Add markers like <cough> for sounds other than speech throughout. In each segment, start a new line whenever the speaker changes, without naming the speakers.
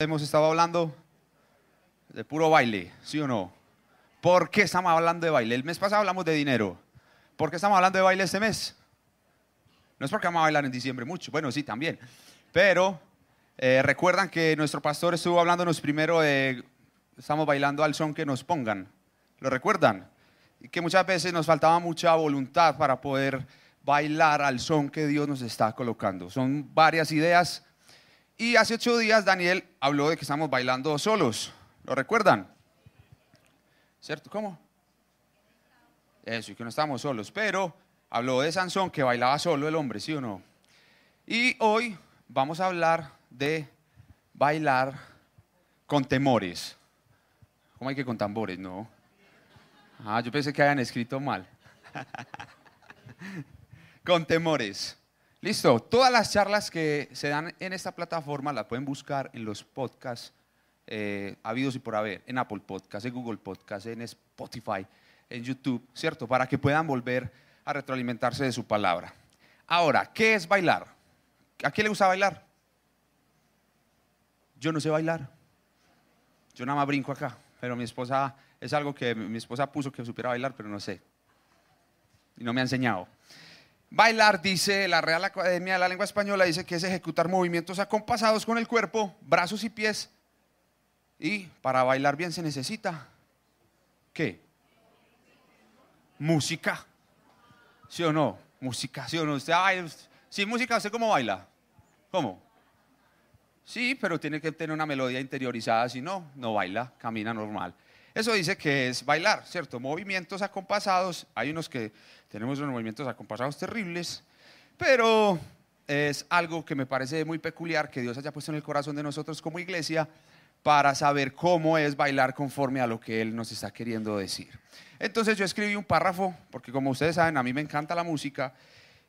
hemos estado hablando de puro baile, ¿sí o no? ¿Por qué estamos hablando de baile? El mes pasado hablamos de dinero. ¿Por qué estamos hablando de baile este mes? No es porque vamos a bailar en diciembre mucho, bueno, sí, también. Pero eh, recuerdan que nuestro pastor estuvo hablándonos primero de, estamos bailando al son que nos pongan. ¿Lo recuerdan? Y que muchas veces nos faltaba mucha voluntad para poder bailar al son que Dios nos está colocando. Son varias ideas y hace ocho días Daniel habló de que estamos bailando solos. ¿Lo recuerdan? ¿Cierto? ¿Cómo? Eso, y que no estamos solos. Pero habló de Sansón que bailaba solo el hombre, ¿sí o no? Y hoy vamos a hablar de bailar con temores. ¿Cómo hay que con tambores? No. Ah, yo pensé que habían escrito mal. <laughs> con temores. Listo, todas las charlas que se dan en esta plataforma las pueden buscar en los podcasts eh, habidos y por haber, en Apple Podcasts, en Google Podcasts, en Spotify, en YouTube, ¿cierto? Para que puedan volver a retroalimentarse de su palabra. Ahora, ¿qué es bailar? ¿A quién le gusta bailar? Yo no sé bailar. Yo nada más brinco acá, pero mi esposa, es algo que mi esposa puso que supiera bailar, pero no sé. Y no me ha enseñado. Bailar, dice la Real Academia de la Lengua Española, dice que es ejecutar movimientos acompasados con el cuerpo, brazos y pies. Y para bailar bien se necesita, ¿qué? Música. ¿Sí o no? Música, ¿sí o no? Usted, ay, sin música, ¿usted cómo baila? ¿Cómo? Sí, pero tiene que tener una melodía interiorizada, si no, no baila, camina normal. Eso dice que es bailar, ¿cierto? Movimientos acompasados. Hay unos que tenemos unos movimientos acompasados terribles, pero es algo que me parece muy peculiar que Dios haya puesto en el corazón de nosotros como iglesia para saber cómo es bailar conforme a lo que Él nos está queriendo decir. Entonces yo escribí un párrafo, porque como ustedes saben, a mí me encanta la música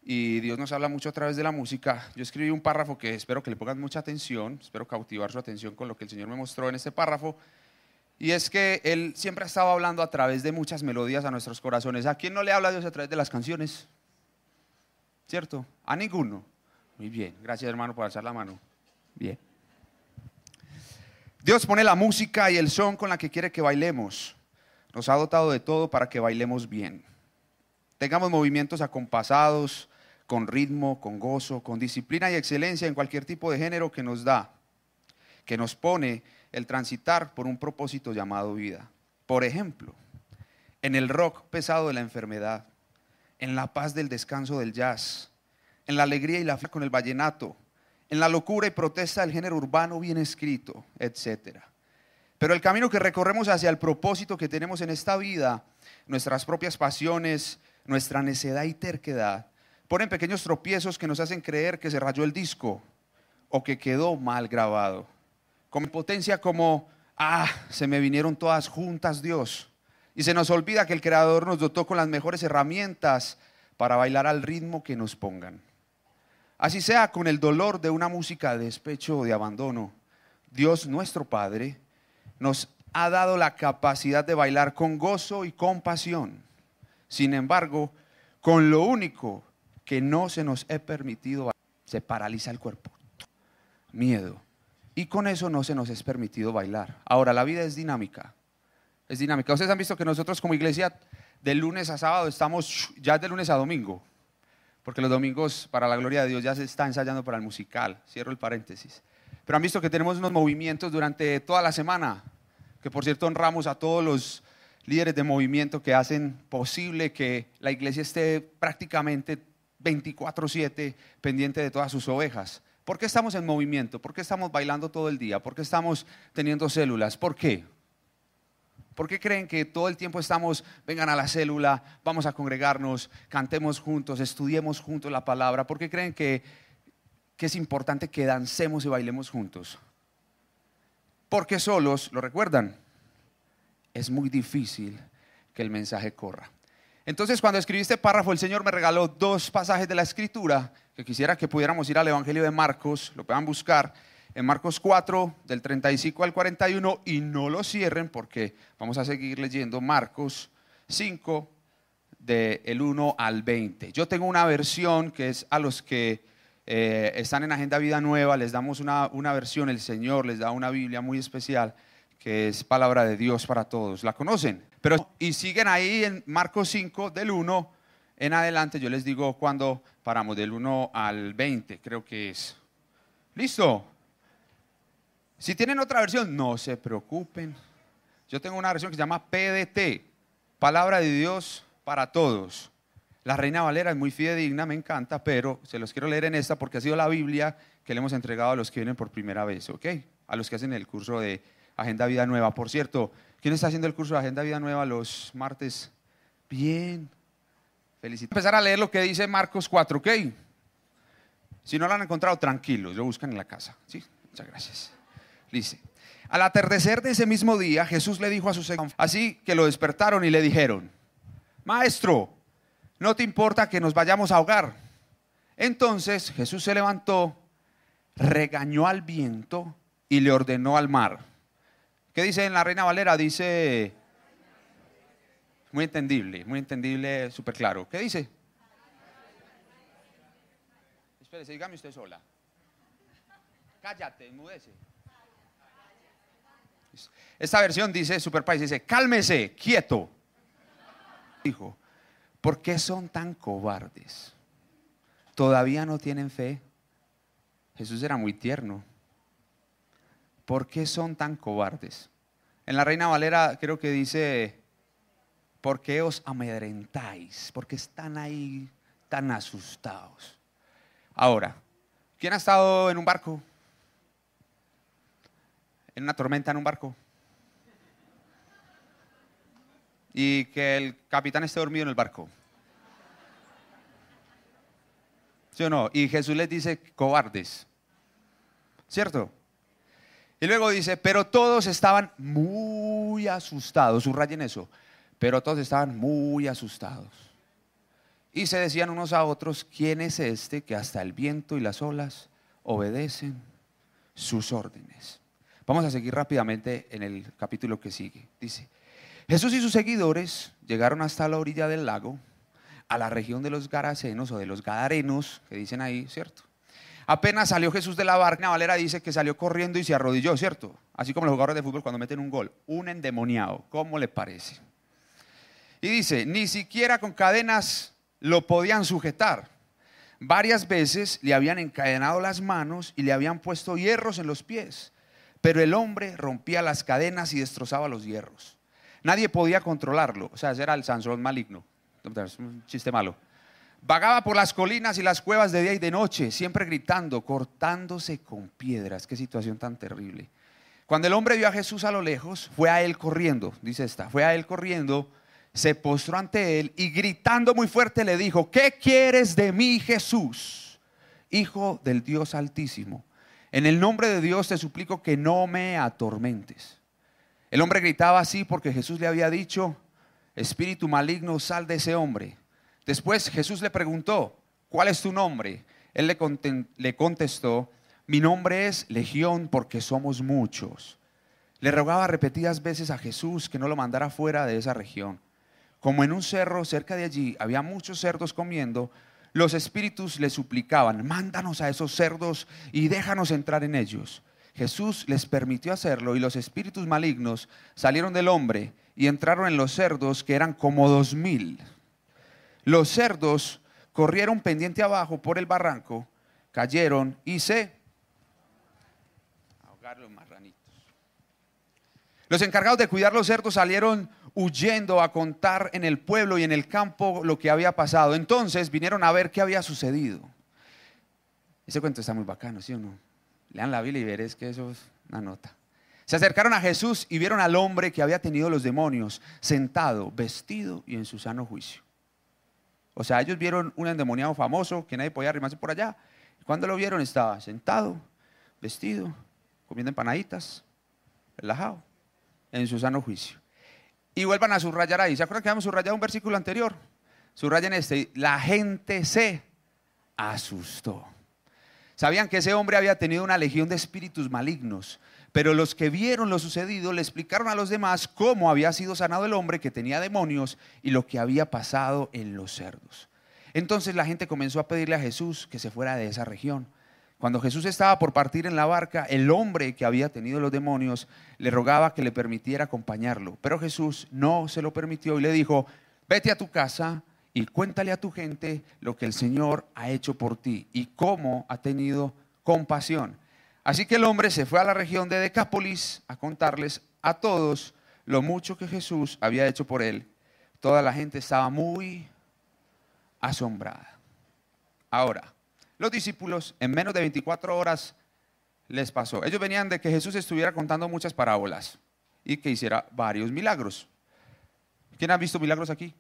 y Dios nos habla mucho a través de la música. Yo escribí un párrafo que espero que le pongan mucha atención, espero cautivar su atención con lo que el Señor me mostró en este párrafo. Y es que Él siempre ha estado hablando a través de muchas melodías a nuestros corazones. ¿A quién no le habla Dios a través de las canciones? ¿Cierto? A ninguno. Muy bien. Gracias hermano por alzar la mano. Bien. Dios pone la música y el son con la que quiere que bailemos. Nos ha dotado de todo para que bailemos bien. Tengamos movimientos acompasados, con ritmo, con gozo, con disciplina y excelencia en cualquier tipo de género que nos da, que nos pone el transitar por un propósito llamado vida. Por ejemplo, en el rock pesado de la enfermedad, en la paz del descanso del jazz, en la alegría y la fe con el vallenato, en la locura y protesta del género urbano bien escrito, etc. Pero el camino que recorremos hacia el propósito que tenemos en esta vida, nuestras propias pasiones, nuestra necedad y terquedad, ponen pequeños tropiezos que nos hacen creer que se rayó el disco o que quedó mal grabado con potencia como, ah, se me vinieron todas juntas, Dios. Y se nos olvida que el Creador nos dotó con las mejores herramientas para bailar al ritmo que nos pongan. Así sea con el dolor de una música de despecho o de abandono, Dios nuestro Padre nos ha dado la capacidad de bailar con gozo y compasión. Sin embargo, con lo único que no se nos ha permitido, se paraliza el cuerpo. Miedo. Y con eso no se nos es permitido bailar. Ahora, la vida es dinámica. Es dinámica. Ustedes han visto que nosotros como iglesia de lunes a sábado estamos ya de lunes a domingo. Porque los domingos, para la gloria de Dios, ya se está ensayando para el musical. Cierro el paréntesis. Pero han visto que tenemos unos movimientos durante toda la semana. Que por cierto honramos a todos los líderes de movimiento que hacen posible que la iglesia esté prácticamente 24/7 pendiente de todas sus ovejas. ¿Por qué estamos en movimiento? ¿Por qué estamos bailando todo el día? ¿Por qué estamos teniendo células? ¿Por qué? ¿Por qué creen que todo el tiempo estamos, vengan a la célula, vamos a congregarnos, cantemos juntos, estudiemos juntos la palabra? ¿Por qué creen que, que es importante que dancemos y bailemos juntos? Porque solos, ¿lo recuerdan? Es muy difícil que el mensaje corra. Entonces, cuando escribí este párrafo, el Señor me regaló dos pasajes de la Escritura que quisiera que pudiéramos ir al Evangelio de Marcos, lo puedan buscar en Marcos 4, del 35 al 41, y no lo cierren porque vamos a seguir leyendo Marcos 5, del 1 al 20. Yo tengo una versión que es a los que eh, están en Agenda Vida Nueva, les damos una, una versión, el Señor les da una Biblia muy especial que es palabra de Dios para todos. ¿La conocen? Pero, y siguen ahí en Marcos 5, del 1 en adelante, yo les digo cuando paramos, del 1 al 20, creo que es. ¿Listo? Si tienen otra versión, no se preocupen. Yo tengo una versión que se llama PDT, Palabra de Dios para Todos. La Reina Valera es muy fidedigna, me encanta, pero se los quiero leer en esta porque ha sido la Biblia que le hemos entregado a los que vienen por primera vez, ¿ok? A los que hacen el curso de Agenda Vida Nueva. Por cierto, ¿quién está haciendo el curso de Agenda Vida Nueva los martes? Bien. Felicito. Empezar a leer lo que dice Marcos 4, ¿ok? Si no lo han encontrado, tranquilos, lo buscan en la casa. ¿sí? Muchas gracias. Dice, al atardecer de ese mismo día, Jesús le dijo a sus así que lo despertaron y le dijeron, Maestro, ¿no te importa que nos vayamos a ahogar? Entonces Jesús se levantó, regañó al viento y le ordenó al mar. ¿Qué dice en la Reina Valera? Dice, muy entendible, muy entendible, súper claro. ¿Qué dice? Espérese, dígame usted sola. Cállate, enmudece. Esta versión dice, Super País, dice, cálmese, quieto. Dijo, ¿por qué son tan cobardes? ¿Todavía no tienen fe? Jesús era muy tierno. ¿Por qué son tan cobardes? En la Reina Valera creo que dice, ¿por qué os amedrentáis? Porque están ahí tan asustados. Ahora, ¿quién ha estado en un barco? En una tormenta en un barco. Y que el capitán esté dormido en el barco. ¿Sí o no? Y Jesús les dice, cobardes. ¿Cierto? Y luego dice, pero todos estaban muy asustados. Subrayen eso pero todos estaban muy asustados. Y se decían unos a otros, ¿quién es este que hasta el viento y las olas obedecen sus órdenes? Vamos a seguir rápidamente en el capítulo que sigue. Dice, Jesús y sus seguidores llegaron hasta la orilla del lago, a la región de los Garasenos o de los Gadarenos, que dicen ahí, ¿cierto? Apenas salió Jesús de la barca, Valera dice que salió corriendo y se arrodilló, ¿cierto? Así como los jugadores de fútbol cuando meten un gol. Un endemoniado, ¿cómo le parece? Y dice, ni siquiera con cadenas lo podían sujetar. Varias veces le habían encadenado las manos y le habían puesto hierros en los pies, pero el hombre rompía las cadenas y destrozaba los hierros. Nadie podía controlarlo, o sea, era el Sansón maligno, un chiste malo. Vagaba por las colinas y las cuevas de día y de noche, siempre gritando, cortándose con piedras. Qué situación tan terrible. Cuando el hombre vio a Jesús a lo lejos, fue a él corriendo, dice esta, fue a él corriendo se postró ante él y gritando muy fuerte le dijo, ¿qué quieres de mí Jesús, Hijo del Dios Altísimo? En el nombre de Dios te suplico que no me atormentes. El hombre gritaba así porque Jesús le había dicho, Espíritu maligno, sal de ese hombre. Después Jesús le preguntó, ¿cuál es tu nombre? Él le contestó, mi nombre es Legión porque somos muchos. Le rogaba repetidas veces a Jesús que no lo mandara fuera de esa región. Como en un cerro cerca de allí había muchos cerdos comiendo, los espíritus le suplicaban, mándanos a esos cerdos y déjanos entrar en ellos. Jesús les permitió hacerlo y los espíritus malignos salieron del hombre y entraron en los cerdos que eran como dos mil. Los cerdos corrieron pendiente abajo por el barranco, cayeron y se ahogaron marranitos. Los encargados de cuidar los cerdos salieron huyendo a contar en el pueblo y en el campo lo que había pasado. Entonces vinieron a ver qué había sucedido. Ese cuento está muy bacano, ¿sí o no? Lean la Biblia y veréis que eso es una nota. Se acercaron a Jesús y vieron al hombre que había tenido los demonios sentado, vestido y en su sano juicio. O sea, ellos vieron un endemoniado famoso que nadie podía arrimarse por allá. Cuando lo vieron estaba sentado, vestido, comiendo empanaditas, relajado, en su sano juicio. Y vuelvan a subrayar ahí. ¿Se acuerdan que habíamos subrayado un versículo anterior? Subrayen este. La gente se asustó. Sabían que ese hombre había tenido una legión de espíritus malignos, pero los que vieron lo sucedido le explicaron a los demás cómo había sido sanado el hombre que tenía demonios y lo que había pasado en los cerdos. Entonces la gente comenzó a pedirle a Jesús que se fuera de esa región. Cuando Jesús estaba por partir en la barca, el hombre que había tenido los demonios le rogaba que le permitiera acompañarlo. Pero Jesús no se lo permitió y le dijo, vete a tu casa y cuéntale a tu gente lo que el Señor ha hecho por ti y cómo ha tenido compasión. Así que el hombre se fue a la región de Decápolis a contarles a todos lo mucho que Jesús había hecho por él. Toda la gente estaba muy asombrada. Ahora, los discípulos en menos de 24 horas les pasó. Ellos venían de que Jesús estuviera contando muchas parábolas y que hiciera varios milagros. ¿Quién ha visto milagros aquí?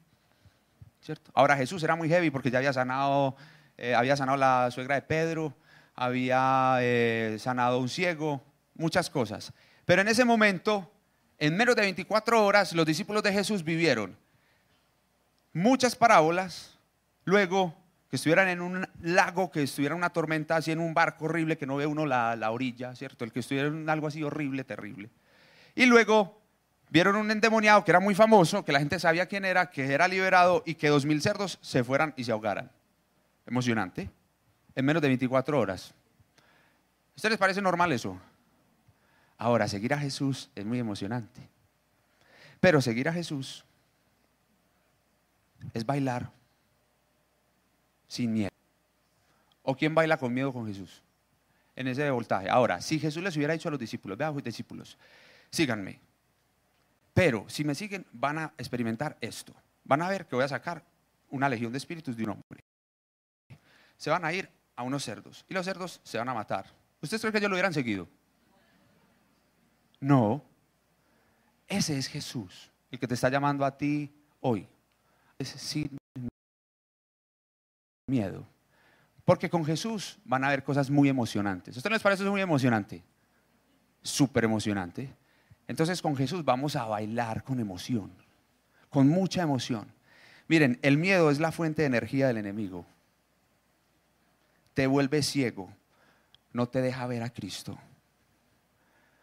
¿Cierto? Ahora Jesús era muy heavy porque ya había sanado, eh, había sanado la suegra de Pedro, había eh, sanado un ciego, muchas cosas. Pero en ese momento, en menos de 24 horas, los discípulos de Jesús vivieron muchas parábolas, luego que estuvieran en un lago, que estuviera una tormenta, así en un barco horrible que no ve uno la, la orilla, ¿cierto? El que estuviera en algo así horrible, terrible. Y luego vieron un endemoniado que era muy famoso, que la gente sabía quién era, que era liberado y que dos mil cerdos se fueran y se ahogaran. Emocionante en menos de 24 horas. ¿A ustedes les parece normal eso? Ahora, seguir a Jesús es muy emocionante. Pero seguir a Jesús es bailar sin miedo. ¿O quién baila con miedo con Jesús? En ese voltaje. Ahora, si Jesús les hubiera dicho a los discípulos, vean discípulos, síganme. Pero si me siguen, van a experimentar esto. Van a ver que voy a sacar una legión de espíritus de un hombre. Se van a ir a unos cerdos y los cerdos se van a matar. ¿Ustedes creen que ellos lo hubieran seguido? No. Ese es Jesús, el que te está llamando a ti hoy. Es sin miedo. Porque con Jesús van a haber cosas muy emocionantes. ¿A ustedes les parece muy emocionante? Súper emocionante. Entonces con Jesús vamos a bailar con emoción, con mucha emoción. Miren, el miedo es la fuente de energía del enemigo te vuelve ciego, no te deja ver a Cristo.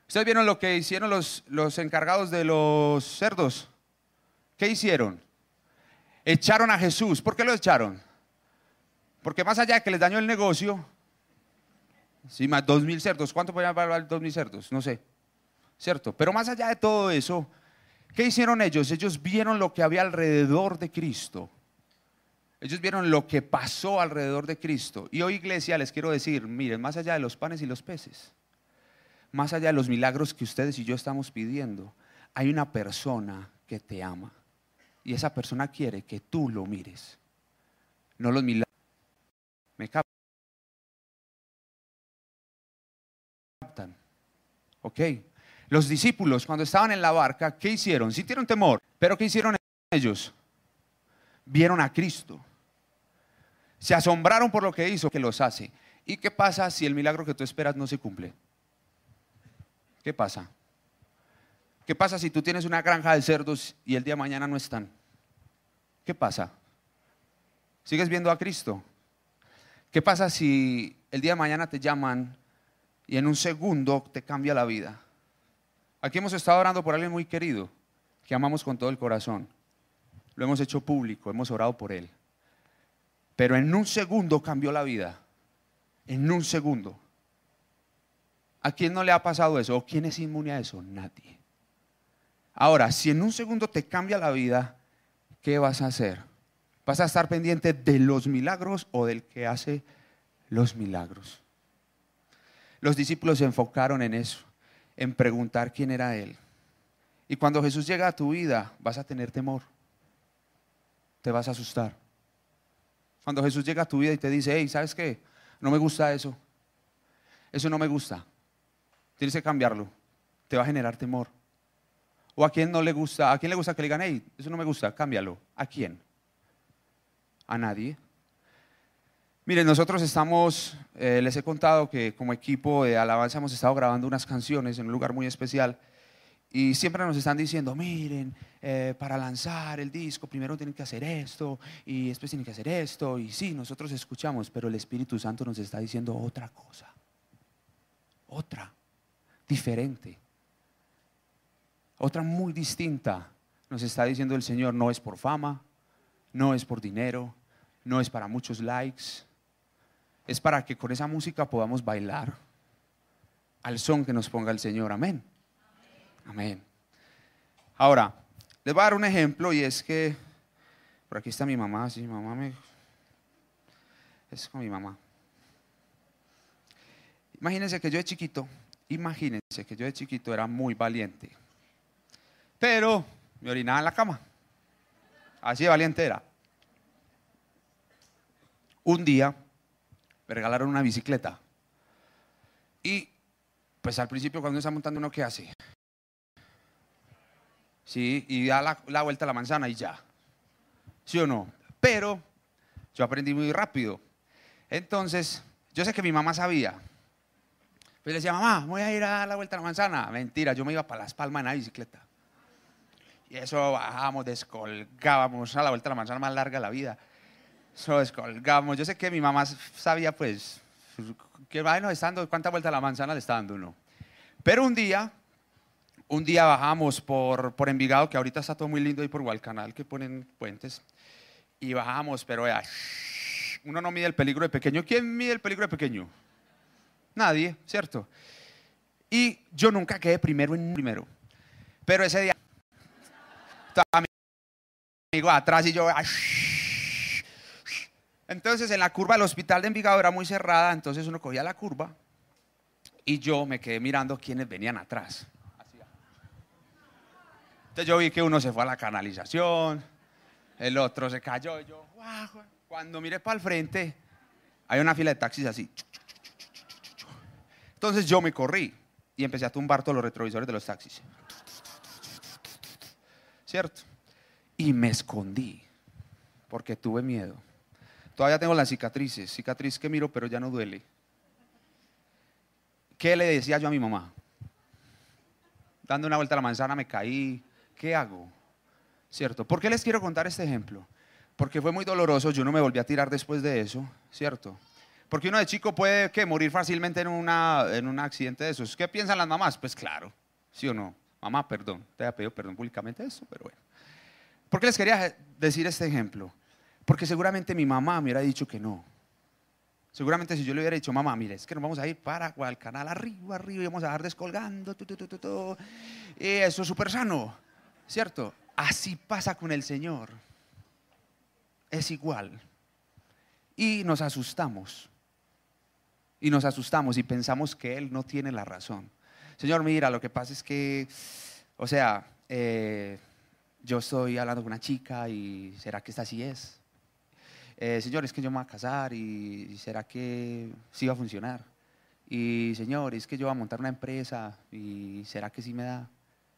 ¿Ustedes vieron lo que hicieron los, los encargados de los cerdos? ¿Qué hicieron? Echaron a Jesús. ¿Por qué lo echaron? Porque más allá de que les dañó el negocio, sí, más dos mil cerdos, ¿cuánto podían valer dos mil cerdos? No sé, ¿cierto? Pero más allá de todo eso, ¿qué hicieron ellos? Ellos vieron lo que había alrededor de Cristo. Ellos vieron lo que pasó alrededor de Cristo. Y hoy iglesia les quiero decir, miren, más allá de los panes y los peces, más allá de los milagros que ustedes y yo estamos pidiendo, hay una persona que te ama. Y esa persona quiere que tú lo mires. No los milagros. ¿Me captan? Ok. Los discípulos cuando estaban en la barca, ¿qué hicieron? Sintieron temor. Pero ¿qué hicieron ellos? vieron a Cristo. Se asombraron por lo que hizo, que los hace. ¿Y qué pasa si el milagro que tú esperas no se cumple? ¿Qué pasa? ¿Qué pasa si tú tienes una granja de cerdos y el día de mañana no están? ¿Qué pasa? ¿Sigues viendo a Cristo? ¿Qué pasa si el día de mañana te llaman y en un segundo te cambia la vida? Aquí hemos estado orando por alguien muy querido, que amamos con todo el corazón lo hemos hecho público, hemos orado por él. Pero en un segundo cambió la vida. En un segundo. ¿A quién no le ha pasado eso? ¿O quién es inmune a eso? Nadie. Ahora, si en un segundo te cambia la vida, ¿qué vas a hacer? ¿Vas a estar pendiente de los milagros o del que hace los milagros? Los discípulos se enfocaron en eso, en preguntar quién era Él. Y cuando Jesús llega a tu vida, vas a tener temor te vas a asustar. Cuando Jesús llega a tu vida y te dice, hey, ¿sabes qué? No me gusta eso. Eso no me gusta. Tienes que cambiarlo. Te va a generar temor. O a quién no le gusta, a quién le gusta que le digan, hey, eso no me gusta, cámbialo. ¿A quién? A nadie. Miren, nosotros estamos, eh, les he contado que como equipo de alabanza hemos estado grabando unas canciones en un lugar muy especial. Y siempre nos están diciendo, miren, eh, para lanzar el disco primero tienen que hacer esto y después tienen que hacer esto. Y sí, nosotros escuchamos, pero el Espíritu Santo nos está diciendo otra cosa. Otra, diferente. Otra muy distinta. Nos está diciendo el Señor, no es por fama, no es por dinero, no es para muchos likes, es para que con esa música podamos bailar al son que nos ponga el Señor. Amén. Amén. Ahora, les voy a dar un ejemplo y es que, por aquí está mi mamá, sí, mi mamá me... Es con mi mamá. Imagínense que yo de chiquito, imagínense que yo de chiquito era muy valiente, pero me orinaba en la cama. Así de valiente era. Un día me regalaron una bicicleta. Y pues al principio cuando uno está montando uno, ¿qué hace? Sí, y da la, vuelta a la manzana y ya. ¿Sí o no? Pero yo aprendí muy rápido. Entonces, yo sé que mi mamá sabía. Pues le decía, mamá, voy a ir a dar la vuelta a la manzana. Mentira, yo me iba para Las Palmas en la bicicleta. Y eso bajábamos, descolgábamos a la vuelta a la manzana más larga de la vida. Eso descolgábamos. Yo sé que mi mamá sabía, pues, que bueno, estando, cuánta vuelta a la manzana le está dando uno. Pero un día, un día bajamos por, por Envigado, que ahorita está todo muy lindo, y por Gualcanal, que ponen puentes. Y bajamos, pero vea, uno no mide el peligro de pequeño. ¿Quién mide el peligro de pequeño? Nadie, ¿cierto? Y yo nunca quedé primero en primero. Pero ese día amigo atrás y yo... Entonces en la curva del hospital de Envigado era muy cerrada, entonces uno cogía la curva y yo me quedé mirando quiénes venían atrás. Entonces yo vi que uno se fue a la canalización, el otro se cayó y yo, cuando miré para el frente, hay una fila de taxis así. Entonces yo me corrí y empecé a tumbar todos los retrovisores de los taxis. ¿Cierto? Y me escondí porque tuve miedo. Todavía tengo las cicatrices, cicatriz que miro pero ya no duele. ¿Qué le decía yo a mi mamá? Dando una vuelta a la manzana me caí. ¿Qué hago? ¿Cierto? ¿Por qué les quiero contar este ejemplo? Porque fue muy doloroso, yo no me volví a tirar después de eso, ¿cierto? Porque uno de chico puede que morir fácilmente en, una, en un accidente de esos. ¿Qué piensan las mamás? Pues claro, ¿sí o no? Mamá, perdón, te había pedido perdón públicamente eso, pero bueno. ¿Por qué les quería decir este ejemplo? Porque seguramente mi mamá me hubiera dicho que no. Seguramente si yo le hubiera dicho, mamá, mire, es que nos vamos a ir para el canal arriba, arriba, y vamos a dejar descolgando, y eso es súper sano, ¿cierto? Así pasa con el Señor. Es igual. Y nos asustamos y nos asustamos y pensamos que Él no tiene la razón. Señor, mira, lo que pasa es que, o sea, eh, yo estoy hablando con una chica y ¿será que esta sí es? Eh, señor, es que yo me voy a casar y ¿será que sí va a funcionar? Y Señor, es que yo voy a montar una empresa y ¿será que sí me da?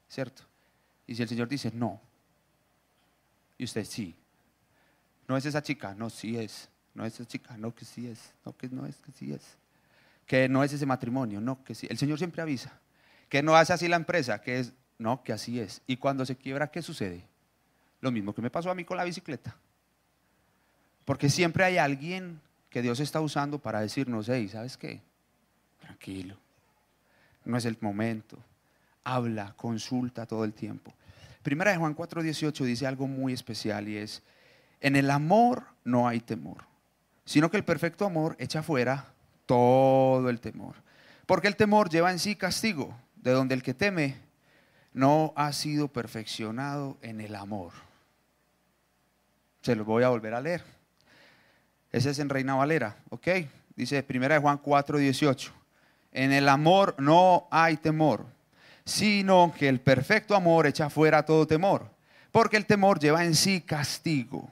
¿Cierto? Y si el Señor dice no, y usted sí, no es esa chica, no, sí es, no es esa chica, no, que sí es, no, que no es, que sí es que no es ese matrimonio, no, que sí. El Señor siempre avisa, que no hace así la empresa, que es, no, que así es. Y cuando se quiebra, ¿qué sucede? Lo mismo que me pasó a mí con la bicicleta. Porque siempre hay alguien que Dios está usando para decirnos, hey, ¿sabes qué? Tranquilo, no es el momento. Habla, consulta todo el tiempo. Primera de Juan 4:18 dice algo muy especial y es, en el amor no hay temor, sino que el perfecto amor echa fuera todo el temor. Porque el temor lleva en sí castigo, de donde el que teme no ha sido perfeccionado en el amor. Se lo voy a volver a leer. Ese es en Reina Valera, ¿ok? Dice 1 Juan 4, 18. En el amor no hay temor, sino que el perfecto amor echa fuera todo temor. Porque el temor lleva en sí castigo,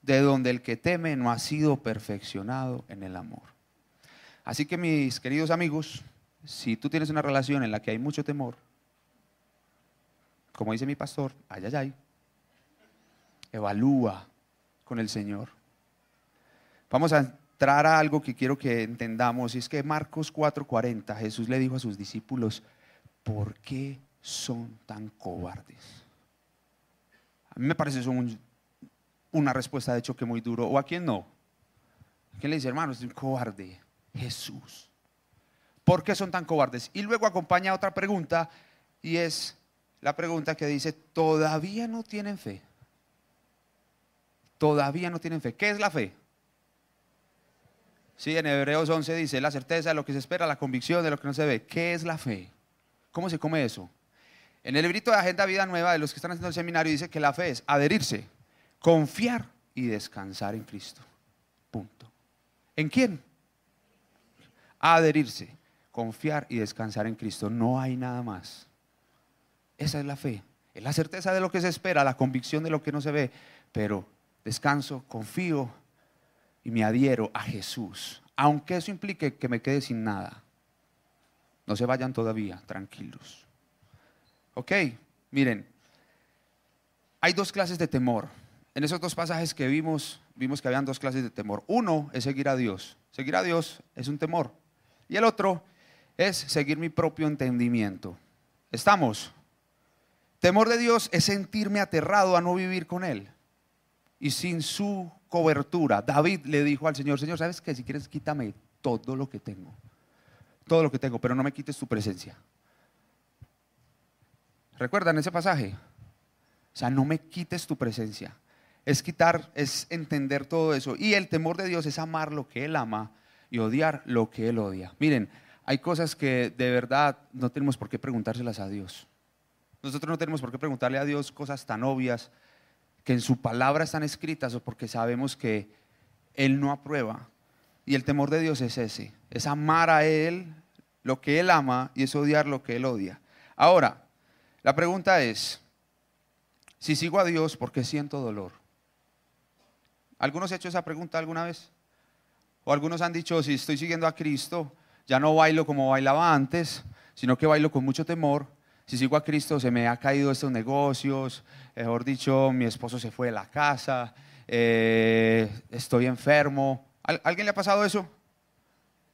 de donde el que teme no ha sido perfeccionado en el amor. Así que mis queridos amigos, si tú tienes una relación en la que hay mucho temor, como dice mi pastor, ay, ay, ay, evalúa con el Señor. Vamos a entrar a algo que quiero que entendamos, y es que Marcos 4:40, Jesús le dijo a sus discípulos, ¿por qué son tan cobardes? A mí me parece eso una respuesta de choque muy duro, o a quién no. ¿Quién le dice, hermano, es un cobarde? Jesús. ¿Por qué son tan cobardes? Y luego acompaña otra pregunta y es la pregunta que dice, ¿todavía no tienen fe? Todavía no tienen fe. ¿Qué es la fe? Sí, en Hebreos 11 dice, la certeza de lo que se espera, la convicción de lo que no se ve. ¿Qué es la fe? ¿Cómo se come eso? En el librito de Agenda Vida Nueva de los que están haciendo el seminario dice que la fe es adherirse, confiar y descansar en Cristo. Punto. ¿En quién? Adherirse, confiar y descansar en Cristo. No hay nada más. Esa es la fe. Es la certeza de lo que se espera, la convicción de lo que no se ve. Pero descanso, confío y me adhiero a Jesús. Aunque eso implique que me quede sin nada. No se vayan todavía, tranquilos. Ok, miren, hay dos clases de temor. En esos dos pasajes que vimos, vimos que habían dos clases de temor. Uno es seguir a Dios. Seguir a Dios es un temor. Y el otro es seguir mi propio entendimiento. ¿Estamos? Temor de Dios es sentirme aterrado a no vivir con Él. Y sin su cobertura, David le dijo al Señor, Señor, ¿sabes qué? Si quieres, quítame todo lo que tengo. Todo lo que tengo, pero no me quites tu presencia. ¿Recuerdan ese pasaje? O sea, no me quites tu presencia. Es quitar, es entender todo eso. Y el temor de Dios es amar lo que Él ama y odiar lo que Él odia. Miren, hay cosas que de verdad no tenemos por qué preguntárselas a Dios. Nosotros no tenemos por qué preguntarle a Dios cosas tan obvias que en su palabra están escritas o porque sabemos que Él no aprueba. Y el temor de Dios es ese, es amar a Él lo que Él ama y es odiar lo que Él odia. Ahora, la pregunta es, si sigo a Dios, ¿por qué siento dolor? ¿Algunos han hecho esa pregunta alguna vez? O algunos han dicho, si estoy siguiendo a Cristo, ya no bailo como bailaba antes, sino que bailo con mucho temor. Si sigo a Cristo, se me ha caído estos negocios, mejor dicho, mi esposo se fue de la casa, eh, estoy enfermo. ¿Alguien le ha pasado eso?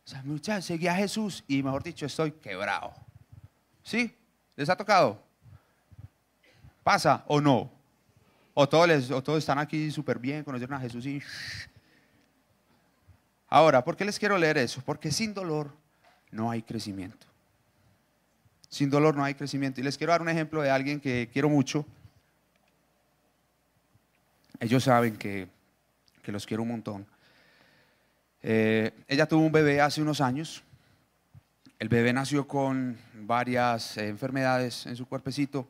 O sea, seguí a Jesús y mejor dicho, estoy quebrado. ¿Sí? ¿Les ha tocado? ¿Pasa o no? O todos, les, o todos están aquí súper bien, conocieron a Jesús y... Ahora, ¿por qué les quiero leer eso? Porque sin dolor no hay crecimiento. Sin dolor no hay crecimiento. Y les quiero dar un ejemplo de alguien que quiero mucho. Ellos saben que, los quiero un montón. Eh, ella tuvo un bebé hace unos años. El bebé nació con varias enfermedades en su cuerpecito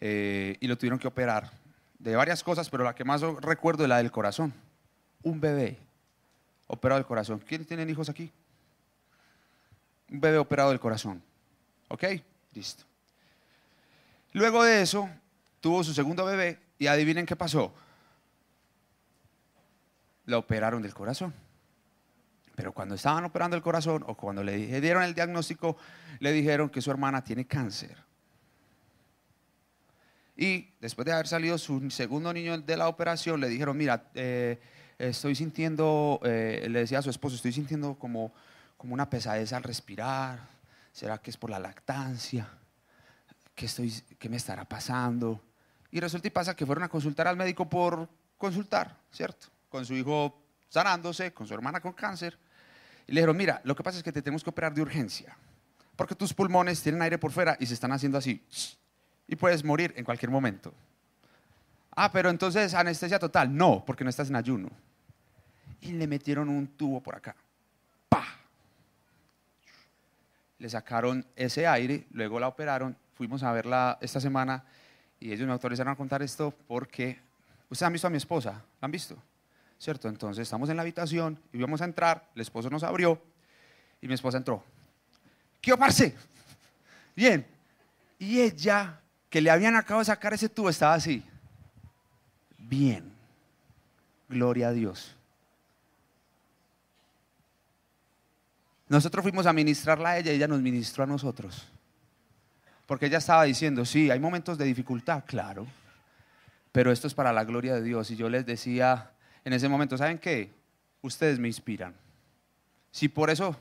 eh, y lo tuvieron que operar de varias cosas, pero la que más recuerdo es la del corazón. Un bebé operado del corazón. ¿Quiénes tienen hijos aquí? Un bebé operado del corazón. ¿Ok? Listo. Luego de eso, tuvo su segundo bebé y adivinen qué pasó. La operaron del corazón. Pero cuando estaban operando el corazón o cuando le dieron el diagnóstico, le dijeron que su hermana tiene cáncer. Y después de haber salido su segundo niño de la operación, le dijeron, mira, eh, estoy sintiendo, eh, le decía a su esposo, estoy sintiendo como, como una pesadez al respirar, ¿Será que es por la lactancia? ¿Qué, estoy, ¿Qué me estará pasando? Y resulta y pasa que fueron a consultar al médico por consultar, ¿cierto? Con su hijo sanándose, con su hermana con cáncer. Y le dijeron, mira, lo que pasa es que te tenemos que operar de urgencia, porque tus pulmones tienen aire por fuera y se están haciendo así. Y puedes morir en cualquier momento. Ah, pero entonces anestesia total. No, porque no estás en ayuno. Y le metieron un tubo por acá le sacaron ese aire, luego la operaron, fuimos a verla esta semana y ellos me autorizaron a contar esto porque, ustedes han visto a mi esposa, ¿la han visto? ¿Cierto? Entonces estamos en la habitación y íbamos a entrar, el esposo nos abrió y mi esposa entró. ¿Qué parce? Bien. Y ella, que le habían acabado de sacar ese tubo, estaba así. Bien. Gloria a Dios. Nosotros fuimos a ministrarla a ella y ella nos ministró a nosotros. Porque ella estaba diciendo, sí, hay momentos de dificultad, claro, pero esto es para la gloria de Dios. Y yo les decía en ese momento, ¿saben qué? Ustedes me inspiran. Si por eso,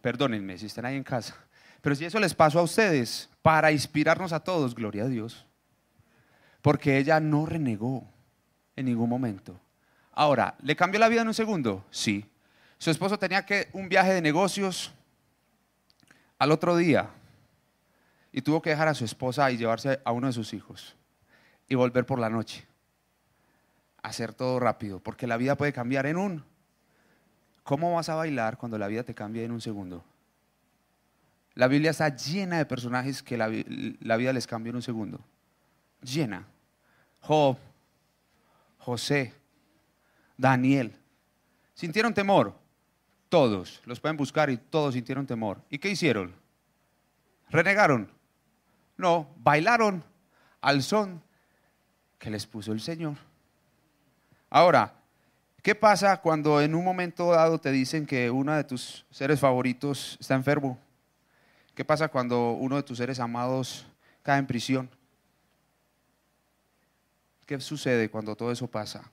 perdónenme si están ahí en casa, pero si eso les pasó a ustedes, para inspirarnos a todos, gloria a Dios. Porque ella no renegó en ningún momento. Ahora, ¿le cambió la vida en un segundo? Sí. Su esposo tenía que un viaje de negocios al otro día y tuvo que dejar a su esposa y llevarse a uno de sus hijos y volver por la noche. Hacer todo rápido, porque la vida puede cambiar en un ¿cómo vas a bailar cuando la vida te cambia en un segundo? La Biblia está llena de personajes que la, la vida les cambia en un segundo. Llena. Job, José, Daniel. ¿Sintieron temor? Todos. Los pueden buscar y todos sintieron temor. ¿Y qué hicieron? ¿Renegaron? No, bailaron al son que les puso el Señor. Ahora, ¿qué pasa cuando en un momento dado te dicen que uno de tus seres favoritos está enfermo? ¿Qué pasa cuando uno de tus seres amados cae en prisión? ¿Qué sucede cuando todo eso pasa?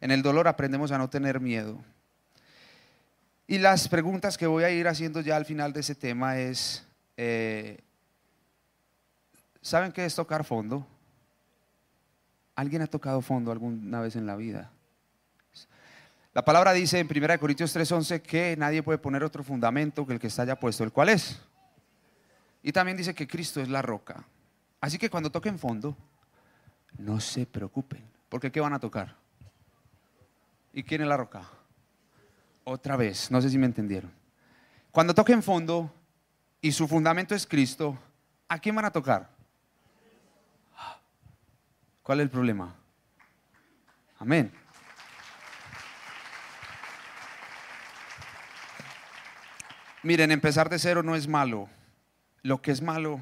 En el dolor aprendemos a no tener miedo. Y las preguntas que voy a ir haciendo ya al final de ese tema es, eh, ¿saben qué es tocar fondo? ¿Alguien ha tocado fondo alguna vez en la vida? La palabra dice en 1 Corintios 3:11 que nadie puede poner otro fundamento que el que está ya puesto, el cual es. Y también dice que Cristo es la roca. Así que cuando toquen fondo, no se preocupen, porque ¿qué van a tocar? ¿Y quién es la roca? Otra vez, no sé si me entendieron. Cuando toquen fondo y su fundamento es Cristo, ¿a quién van a tocar? ¿Cuál es el problema? Amén. Miren, empezar de cero no es malo. Lo que es malo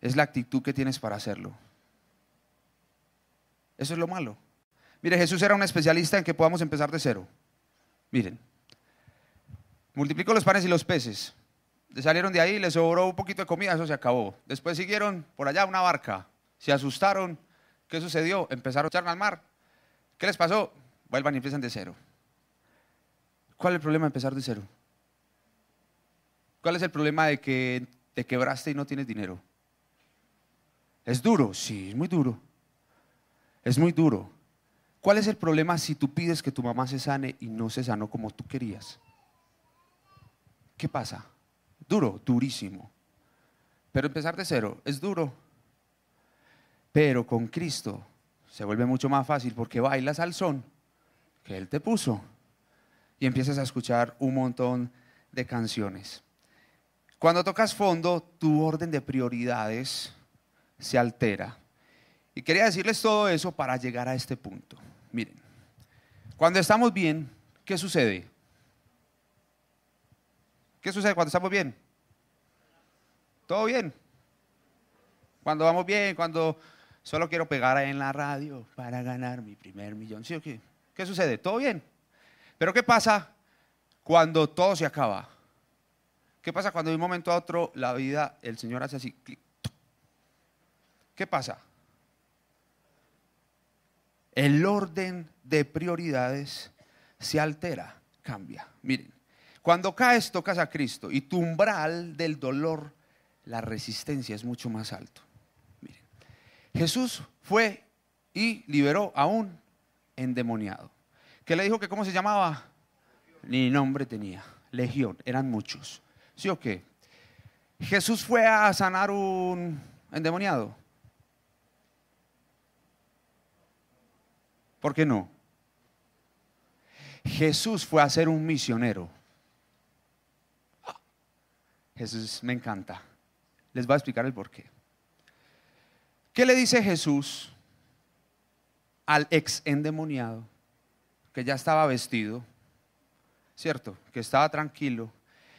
es la actitud que tienes para hacerlo. Eso es lo malo. Mire, Jesús era un especialista en que podamos empezar de cero. Miren, multiplicó los panes y los peces. Salieron de ahí, les sobró un poquito de comida, eso se acabó. Después siguieron por allá una barca, se asustaron, ¿Qué sucedió? Empezaron a echarme al mar. ¿Qué les pasó? Vuelvan y empiezan de cero. ¿Cuál es el problema de empezar de cero? ¿Cuál es el problema de que te quebraste y no tienes dinero? ¿Es duro? Sí, es muy duro. Es muy duro. ¿Cuál es el problema si tú pides que tu mamá se sane y no se sanó como tú querías? ¿Qué pasa? Duro, durísimo. Pero empezar de cero es duro. Pero con Cristo se vuelve mucho más fácil porque bailas al son que Él te puso y empiezas a escuchar un montón de canciones. Cuando tocas fondo, tu orden de prioridades se altera. Y quería decirles todo eso para llegar a este punto. Miren, cuando estamos bien, ¿qué sucede? ¿Qué sucede cuando estamos bien? Todo bien. Cuando vamos bien, cuando Solo quiero pegar en la radio para ganar mi primer millón. ¿Sí o qué? ¿Qué sucede? ¿Todo bien? Pero ¿qué pasa cuando todo se acaba? ¿Qué pasa cuando de un momento a otro la vida, el Señor hace así? ¿Qué pasa? El orden de prioridades se altera, cambia. Miren, cuando caes tocas a Cristo y tu umbral del dolor, la resistencia es mucho más alto. Jesús fue y liberó a un endemoniado. Que le dijo que cómo se llamaba? Ni nombre tenía. Legión, eran muchos. ¿Sí o qué? Jesús fue a sanar un endemoniado. ¿Por qué no? Jesús fue a ser un misionero. Jesús me encanta. Les voy a explicar el porqué. ¿Qué le dice Jesús al ex endemoniado que ya estaba vestido, cierto? Que estaba tranquilo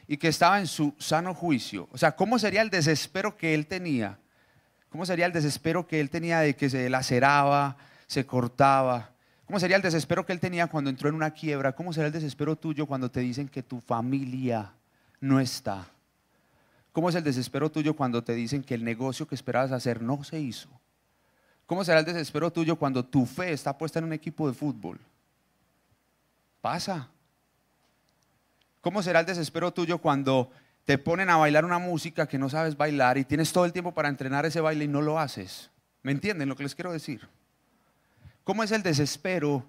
y que estaba en su sano juicio. O sea, ¿cómo sería el desespero que él tenía? ¿Cómo sería el desespero que él tenía de que se laceraba, se cortaba? ¿Cómo sería el desespero que él tenía cuando entró en una quiebra? ¿Cómo será el desespero tuyo cuando te dicen que tu familia no está? ¿Cómo es el desespero tuyo cuando te dicen que el negocio que esperabas hacer no se hizo? ¿Cómo será el desespero tuyo cuando tu fe está puesta en un equipo de fútbol? Pasa. ¿Cómo será el desespero tuyo cuando te ponen a bailar una música que no sabes bailar y tienes todo el tiempo para entrenar ese baile y no lo haces? ¿Me entienden lo que les quiero decir? ¿Cómo es el desespero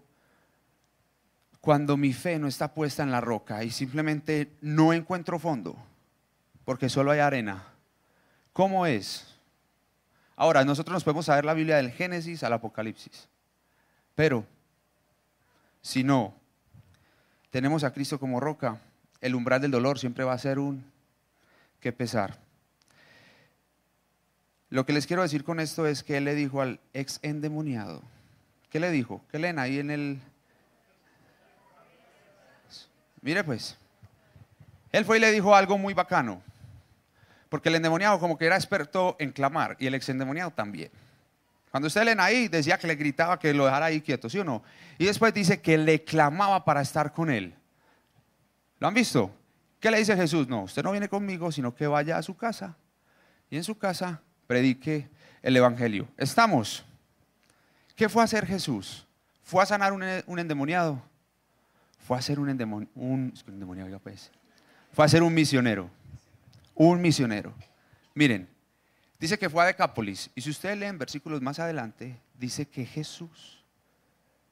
cuando mi fe no está puesta en la roca y simplemente no encuentro fondo? Porque solo hay arena. ¿Cómo es? Ahora, nosotros nos podemos saber la Biblia del Génesis al Apocalipsis, pero si no tenemos a Cristo como roca, el umbral del dolor siempre va a ser un que pesar. Lo que les quiero decir con esto es que él le dijo al ex endemoniado, ¿qué le dijo? ¿Qué leen ahí en el... Mire pues, él fue y le dijo algo muy bacano, porque el endemoniado como que era experto en clamar y el ex endemoniado también. Cuando usted leen ahí, decía que le gritaba que lo dejara ahí quieto, ¿sí o no? Y después dice que le clamaba para estar con él. ¿Lo han visto? ¿Qué le dice Jesús? No, usted no viene conmigo, sino que vaya a su casa. Y en su casa predique el Evangelio. Estamos. ¿Qué fue a hacer Jesús? ¿Fue a sanar un, endemoniado? Fue a ser un, endemoniado, pues. Fue a ser un misionero. Un misionero. Miren, Dice que fue a Decápolis. Y si ustedes leen versículos más adelante, dice que Jesús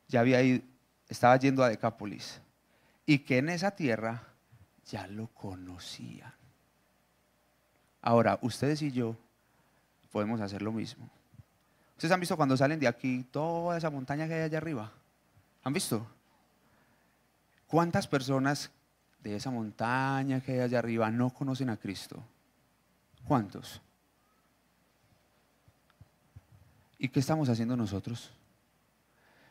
ya había ido, estaba yendo a Decápolis. Y que en esa tierra ya lo conocían. Ahora, ustedes y yo podemos hacer lo mismo. ¿Ustedes han visto cuando salen de aquí toda esa montaña que hay allá arriba? ¿Han visto? ¿Cuántas personas de esa montaña que hay allá arriba no conocen a Cristo? ¿Cuántos? ¿Y qué estamos haciendo nosotros?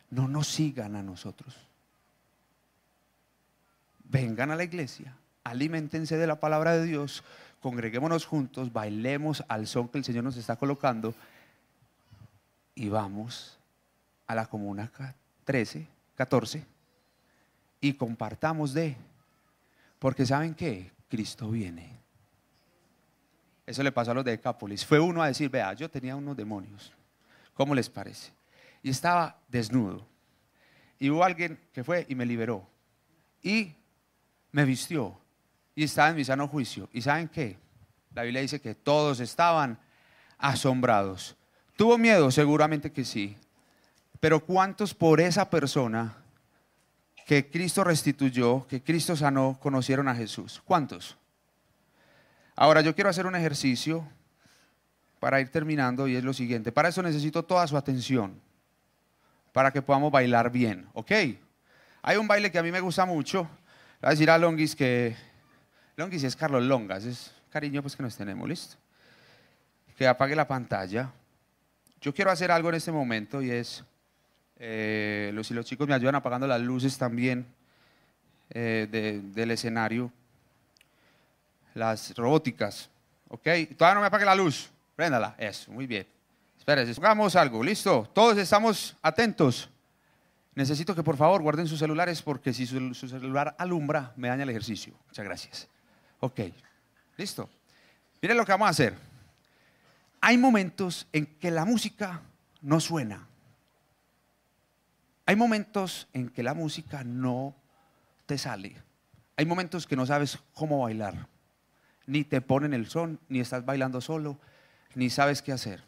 No nos sigan a nosotros. Vengan a la iglesia, alimentense de la palabra de Dios, congreguémonos juntos, bailemos al son que el Señor nos está colocando y vamos a la comuna 13, 14 y compartamos de, porque ¿saben qué? Cristo viene. Eso le pasó a los de Decápolis. Fue uno a decir, vea, yo tenía unos demonios. ¿Cómo les parece? Y estaba desnudo. Y hubo alguien que fue y me liberó. Y me vistió. Y estaba en mi sano juicio. ¿Y saben qué? La Biblia dice que todos estaban asombrados. ¿Tuvo miedo? Seguramente que sí. Pero ¿cuántos por esa persona que Cristo restituyó, que Cristo sanó, conocieron a Jesús? ¿Cuántos? Ahora yo quiero hacer un ejercicio para ir terminando y es lo siguiente. Para eso necesito toda su atención, para que podamos bailar bien, ¿ok? Hay un baile que a mí me gusta mucho. Voy a decir a Longis que Longis es Carlos Longas, es cariño pues que nos tenemos, ¿listo? Que apague la pantalla. Yo quiero hacer algo en este momento y es, eh, los, si los chicos me ayudan apagando las luces también eh, del escenario, las robóticas, ¿ok? Todavía no me apague la luz. Préndala, eso, muy bien. Espérense, hagamos algo, listo. Todos estamos atentos. Necesito que por favor guarden sus celulares porque si su, celular alumbra, me daña el ejercicio. Muchas gracias. Ok, listo. Miren lo que vamos a hacer. Hay momentos en que la música no suena. Hay momentos en que la música no te sale. Hay momentos que no sabes cómo bailar. Ni te ponen el son, ni estás bailando solo ni sabes qué hacer.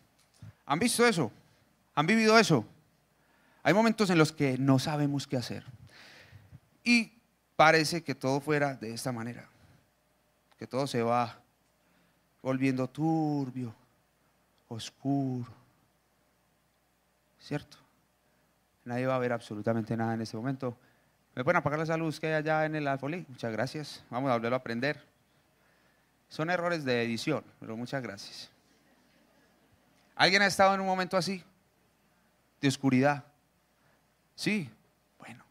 ¿Han visto eso? ¿Han vivido eso? Hay momentos en los que no sabemos qué hacer. Y parece que todo fuera de esta manera, que todo se va volviendo turbio, oscuro. ¿Cierto? Nadie va a ver absolutamente nada en este momento. ¿Me pueden apagar esa luz que hay allá en el alfolí? Muchas gracias. Vamos a volverlo a aprender. Son errores de edición, pero muchas gracias. ¿Alguien ha estado en un momento así? De oscuridad. Sí, bueno.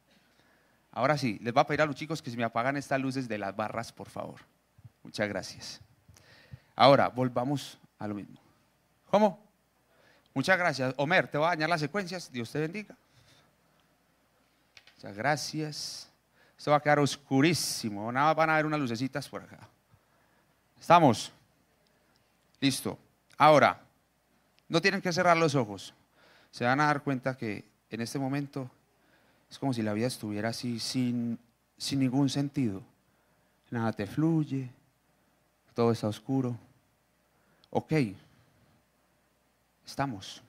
Ahora sí, les voy a pedir a los chicos que se me apagan estas luces de las barras, por favor. Muchas gracias. Ahora, volvamos a lo mismo. ¿Cómo? Muchas gracias. Homer, te voy a dañar las secuencias. Dios te bendiga. Gracias. Esto va a quedar oscurísimo. Nada van a ver unas lucecitas por acá. ¿Estamos? Listo. Ahora, no tienen que cerrar los ojos. Se van a dar cuenta que en este momento es como si la vida estuviera así sin, sin ningún sentido. Nada te fluye, todo está oscuro. Ok, estamos.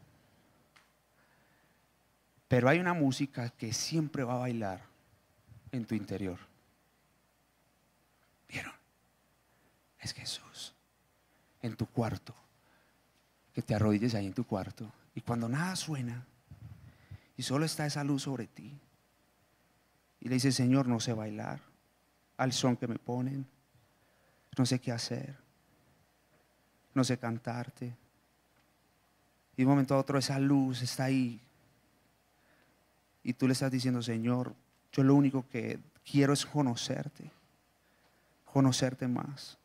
Pero hay una música que siempre va a bailar en tu interior. ¿Vieron? Es Jesús en tu cuarto que te arrodilles ahí en tu cuarto y cuando nada suena y solo está esa luz sobre ti Y le dice, Señor, no sé bailar al son que me ponen, no sé qué hacer, no sé cantarte. Y de un momento a otro esa luz está ahí. Y tú le estás diciendo, Señor, yo lo único que quiero es conocerte, conocerte más.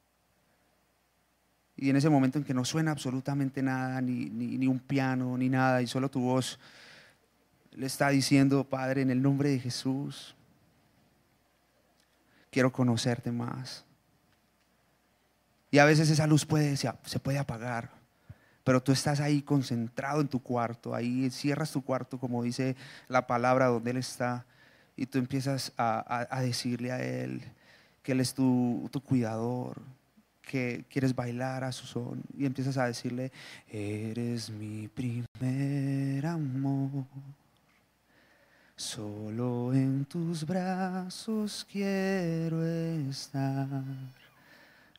Y en ese momento en que no suena absolutamente nada, ni, ni, un piano, ni nada, y solo tu voz le está diciendo, Padre, en el nombre de Jesús, quiero conocerte más. Y a veces esa luz puede, se puede apagar, pero tú estás ahí concentrado en tu cuarto, ahí cierras tu cuarto, como dice la palabra donde Él está, y tú empiezas a, decirle a Él que Él es tu, cuidador, que quieres bailar a su son y empiezas a decirle, eres mi primer amor, solo en tus brazos quiero estar,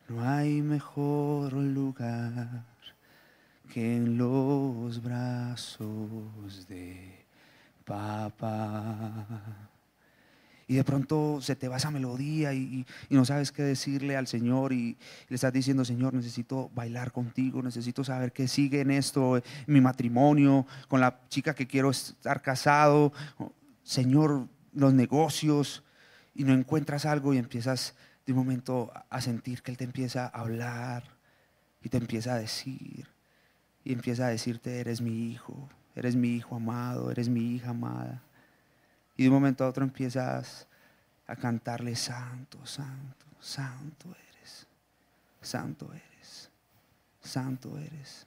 no hay mejor lugar que en los brazos de papá. Y de pronto se te va esa melodía y, no sabes qué decirle al Señor y, le estás diciendo, Señor, necesito bailar contigo, necesito saber qué sigue en esto, en mi matrimonio, con la chica que quiero estar casado, Señor, los negocios, y no encuentras algo y empiezas de un momento a sentir que Él te empieza a hablar y te empieza a decir, y empieza a decirte, eres mi hijo, eres mi hijo amado, eres mi hija amada. Y de un momento a otro empiezas a cantarle, santo, santo, santo eres, santo eres, santo eres.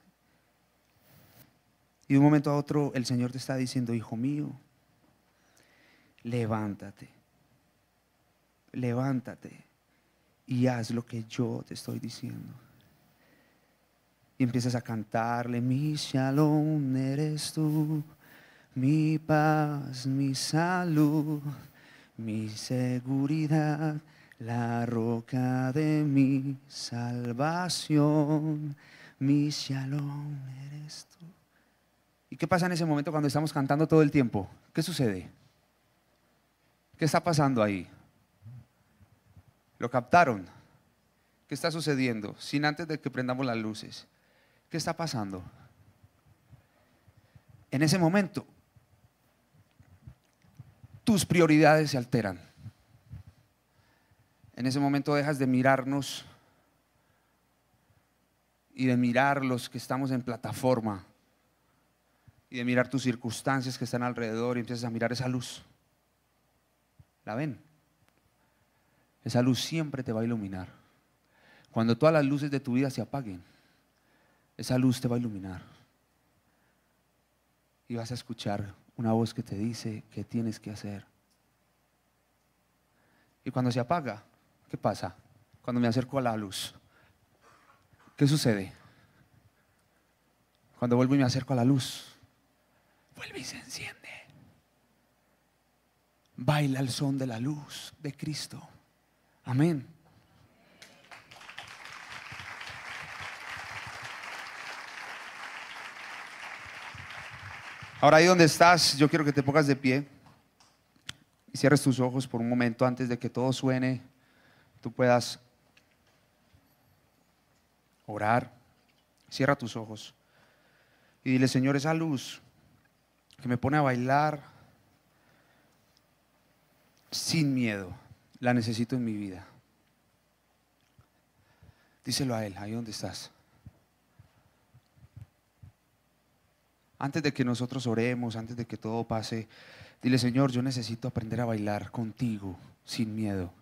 Y de un momento a otro el Señor te está diciendo, hijo mío, levántate, levántate y haz lo que yo te estoy diciendo. Y empiezas a cantarle, mi shalom eres tú mi paz, mi salud, mi seguridad, la roca de mi salvación, mi shalom eres tú. ¿Y qué pasa en ese momento cuando estamos cantando todo el tiempo? ¿Qué sucede? ¿Qué está pasando ahí? ¿Lo captaron? ¿Qué está sucediendo? Sin antes de que prendamos las luces. ¿Qué está pasando? En ese momento tus prioridades se alteran. En ese momento dejas de mirarnos y de mirar los que estamos en plataforma y de mirar tus circunstancias que están alrededor y empiezas a mirar esa luz. ¿La ven? Esa luz siempre te va a iluminar. Cuando todas las luces de tu vida se apaguen, esa luz te va a iluminar. Y vas a escuchar una voz que te dice qué tienes que hacer. Y cuando se apaga, ¿qué pasa? Cuando me acerco a la luz, ¿qué sucede? Cuando vuelvo y me acerco a la luz, vuelve y se enciende. Baila el son de la luz de Cristo. Amén. Ahora ahí donde estás, yo quiero que te pongas de pie y cierres tus ojos por un momento antes de que todo suene, tú puedas orar. Cierra tus ojos y dile, Señor, esa luz que me pone a bailar sin miedo, la necesito en mi vida. Díselo a Él, ahí donde estás. Antes de que nosotros oremos, antes de que todo pase, dile, Señor, yo necesito aprender a bailar contigo sin miedo.